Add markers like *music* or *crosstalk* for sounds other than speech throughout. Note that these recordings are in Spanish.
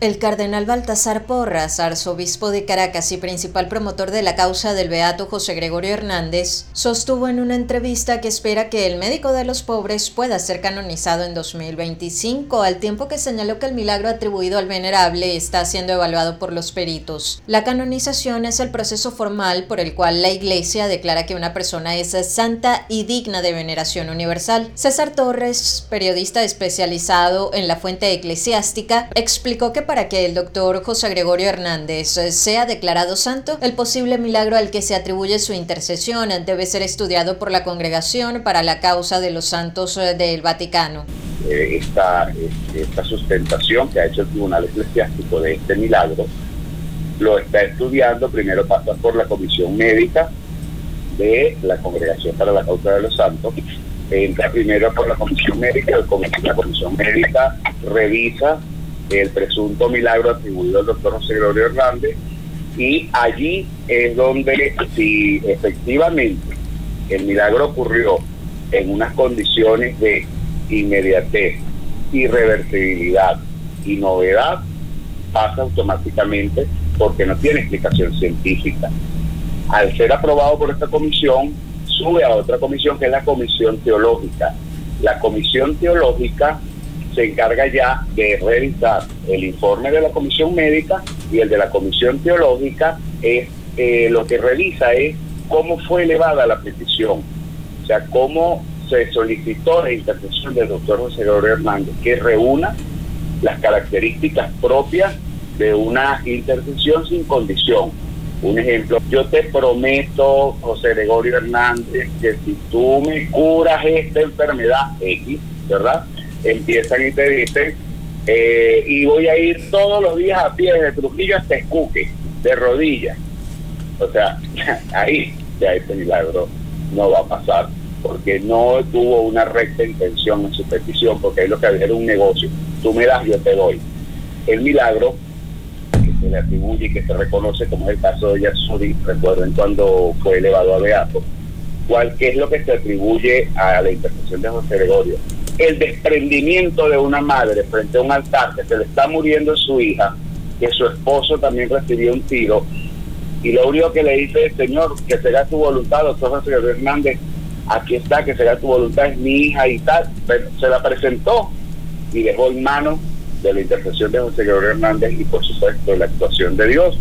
El cardenal Baltasar Porras, arzobispo de Caracas y principal promotor de la causa del beato José Gregorio Hernández, sostuvo en una entrevista que espera que el médico de los pobres pueda ser canonizado en 2025, al tiempo que señaló que el milagro atribuido al venerable está siendo evaluado por los peritos. La canonización es el proceso formal por el cual la Iglesia declara que una persona es santa y digna de veneración universal. César Torres, periodista especializado en la fuente eclesiástica, explicó que para que el doctor José Gregorio Hernández sea declarado santo, el posible milagro al que se atribuye su intercesión debe ser estudiado por la Congregación para la Causa de los Santos del Vaticano. Eh, esta, esta sustentación que ha hecho el Tribunal Eclesiástico de este milagro lo está estudiando, primero pasa por la Comisión Médica de la Congregación para la Causa de los Santos, entra primero por la Comisión Médica, la Comisión Médica revisa el presunto milagro atribuido al doctor José Gregorio Hernández, y allí es donde si efectivamente el milagro ocurrió en unas condiciones de inmediatez, irreversibilidad y novedad, pasa automáticamente porque no tiene explicación científica. Al ser aprobado por esta comisión, sube a otra comisión que es la comisión teológica. La comisión teológica se encarga ya de revisar el informe de la comisión médica y el de la comisión teológica es eh, lo que revisa es cómo fue elevada la petición, o sea, cómo se solicitó la intercesión del doctor José Gregorio Hernández, que reúna las características propias de una intercesión sin condición. Un ejemplo, yo te prometo, José Gregorio Hernández, que si tú me curas esta enfermedad X, ¿verdad? Empiezan y te dicen, eh, y voy a ir todos los días a pie desde Trujillo hasta Escuque, de rodillas. O sea, *laughs* ahí ya este milagro no va a pasar, porque no tuvo una recta intención en su petición, porque ahí lo que había era un negocio. Tú me das, yo te doy. El milagro que se le atribuye y que se reconoce como es el caso de Yasuri, recuerden cuando fue elevado a Beato, ¿cuál qué es lo que se atribuye a la intercesión de José Gregorio? El desprendimiento de una madre frente a un altar que se le está muriendo su hija, que su esposo también recibió un tiro, y lo único que le dice, Señor, que será tu voluntad, doctor José Hernández, aquí está, que será tu voluntad, es mi hija y tal, pero se la presentó y dejó en manos de la intercesión de José Gregorio Hernández y por supuesto la actuación de Dios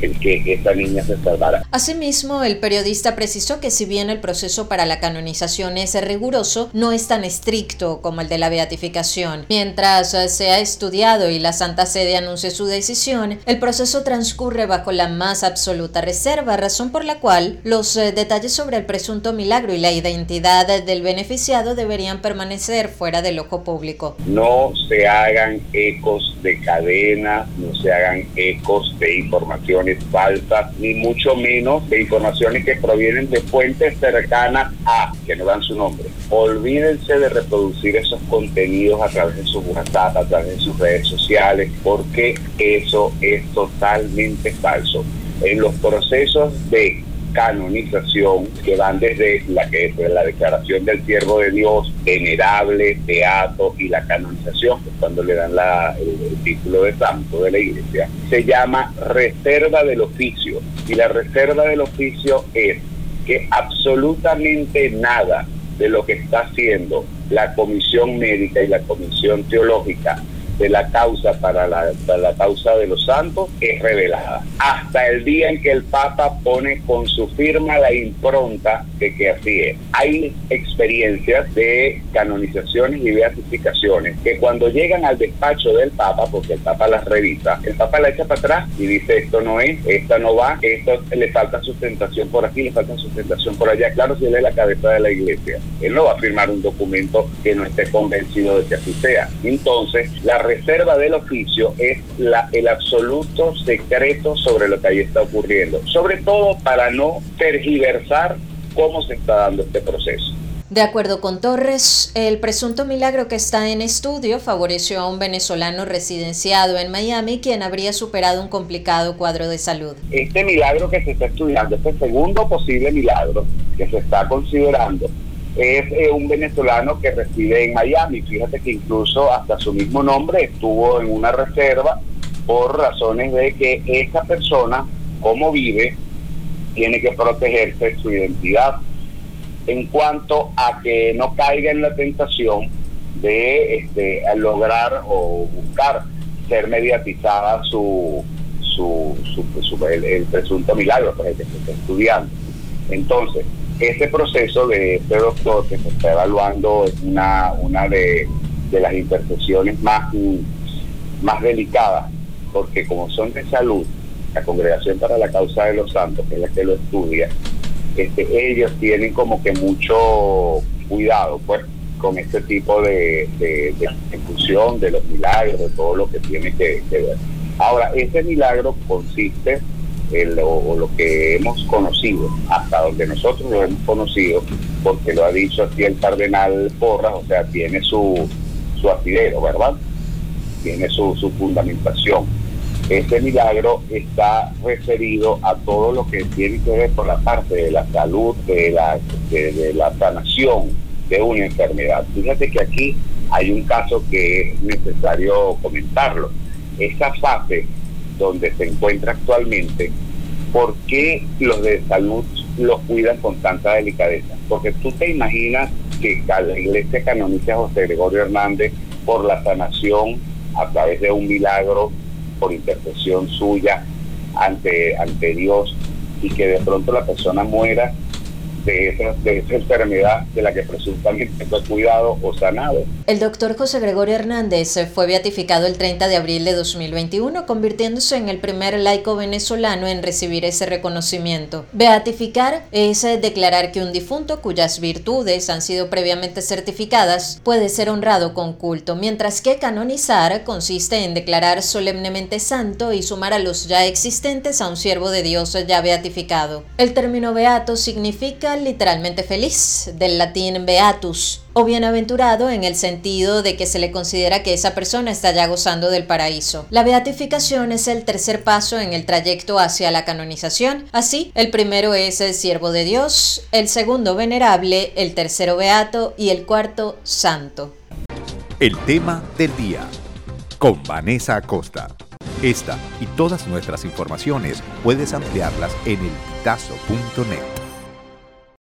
el que esta niña se salvara. Asimismo, el periodista precisó que si bien el proceso para la canonización es riguroso, no es tan estricto como el de la beatificación. Mientras se ha estudiado y la Santa Sede anuncie su decisión, el proceso transcurre bajo la más absoluta reserva, razón por la cual los eh, detalles sobre el presunto milagro y la identidad del beneficiado deberían permanecer fuera del ojo público. No se hagan ecos de cadena, no se hagan ecos de información falsas, ni mucho menos de informaciones que provienen de fuentes cercanas a, que no dan su nombre. Olvídense de reproducir esos contenidos a través de sus WhatsApp, a través de sus redes sociales, porque eso es totalmente falso. En los procesos de canonización que van desde la que es la declaración del siervo de Dios, venerable, beato y la canonización, cuando le dan la, el, título de santo de la iglesia, se llama reserva del oficio. Y la reserva del oficio es que absolutamente nada de lo que está haciendo la comisión médica y la comisión teológica de la causa para la, la causa de los santos es revelada. Hasta el día en que el Papa pone con su firma la impronta que así es. Hay experiencias de canonizaciones y beatificaciones que cuando llegan al despacho del Papa, porque el Papa las revisa, el Papa la echa para atrás y dice esto no es, esta no va, esto le falta sustentación por aquí, le falta sustentación por allá. Claro, si él es la cabeza de la iglesia, él no va a firmar un documento que no esté convencido de que así sea. Entonces, la reserva del oficio es la, el absoluto secreto sobre lo que ahí está ocurriendo, sobre todo para no tergiversar cómo se está dando este proceso. De acuerdo con Torres, el presunto milagro que está en estudio favoreció a un venezolano residenciado en Miami quien habría superado un complicado cuadro de salud. Este milagro que se está estudiando, este segundo posible milagro que se está considerando, es eh, un venezolano que reside en Miami. Fíjate que incluso hasta su mismo nombre estuvo en una reserva por razones de que esa persona, como vive, tiene que protegerse su identidad. En cuanto a que no caiga en la tentación de este, lograr o buscar ser mediatizada su, su, su, el, presunto milagro pues, que se está estudiando. Entonces, ese proceso de este doctor que se está evaluando es una, una de, las intercesiones más, más delicadas, porque como son de salud, la Congregación para la Causa de los Santos, que es la que lo estudia, este, ellos tienen como que mucho cuidado pues con este tipo de, de, ejecución de los milagros, de todo lo que tiene que, ver. Ahora, ese milagro consiste el, o, lo que hemos conocido, hasta donde nosotros lo hemos conocido, porque lo ha dicho así el cardenal Porras, o sea, tiene su, su asidero, ¿verdad? Tiene su, su fundamentación. Este milagro está referido a todo lo que tiene que ver con la parte de la salud, de la, de la sanación de una enfermedad. Fíjate que aquí hay un caso que es necesario comentarlo. Esa fase donde se encuentra actualmente, ¿por qué los de salud los cuidan con tanta delicadeza? Porque tú te imaginas que la iglesia canoniza José Gregorio Hernández por la sanación a través de un milagro, por intercesión suya ante, ante Dios, y que de pronto la persona muera de esa, de esa enfermedad de la que presuntamente fue cuidado o sanado. El doctor José Gregorio Hernández fue beatificado el 30 de abril de 2021, convirtiéndose en el primer laico venezolano en recibir ese reconocimiento. Beatificar es declarar que un difunto cuyas virtudes han sido previamente certificadas puede ser honrado con culto, mientras que canonizar consiste en declarar solemnemente santo y sumar a los ya existentes a un siervo de Dios ya beatificado. El término beato significa literalmente feliz, del latín beatus, o bienaventurado en el sentido de que se le considera que esa persona está ya gozando del paraíso. La beatificación es el tercer paso en el trayecto hacia la canonización. Así, el primero es el siervo de Dios, el segundo venerable, el tercero beato y el cuarto santo. El tema del día con Vanessa Acosta. Esta y todas nuestras informaciones puedes ampliarlas en el elpitazo.net.